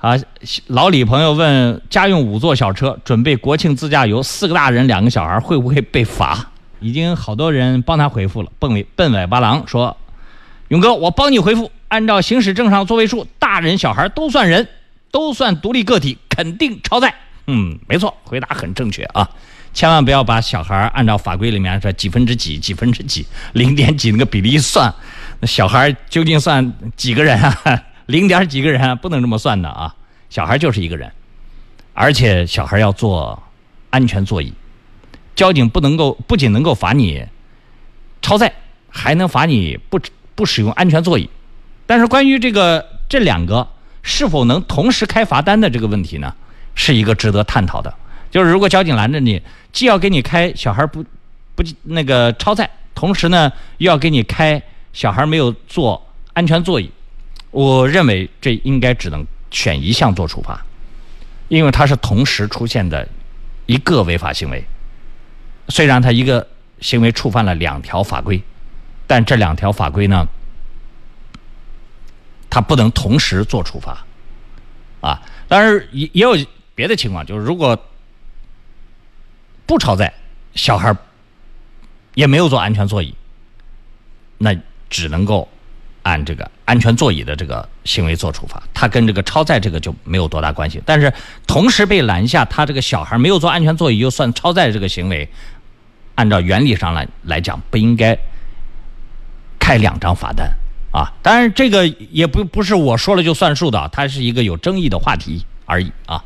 啊，老李朋友问：家用五座小车准备国庆自驾游，四个大人两个小孩会不会被罚？已经好多人帮他回复了。笨尾笨尾巴狼说：“勇哥，我帮你回复，按照行驶证上座位数，大人小孩都算人，都算独立个体，肯定超载。”嗯，没错，回答很正确啊！千万不要把小孩按照法规里面说几分之几、几分之几、零点几那个比例算，那小孩究竟算几个人啊？零点几个人不能这么算的啊！小孩就是一个人，而且小孩要坐安全座椅。交警不能够不仅能够罚你超载，还能罚你不不使用安全座椅。但是关于这个这两个是否能同时开罚单的这个问题呢，是一个值得探讨的。就是如果交警拦着你，既要给你开小孩不不那个超载，同时呢又要给你开小孩没有坐安全座椅。我认为这应该只能选一项做处罚，因为它是同时出现的一个违法行为。虽然他一个行为触犯了两条法规，但这两条法规呢，他不能同时做处罚，啊，当然也也有别的情况，就是如果不超载，小孩也没有坐安全座椅，那只能够。按这个安全座椅的这个行为做处罚，他跟这个超载这个就没有多大关系。但是同时被拦下，他这个小孩没有坐安全座椅，又算超载这个行为，按照原理上来来讲，不应该开两张罚单啊。当然，这个也不不是我说了就算数的，它是一个有争议的话题而已啊。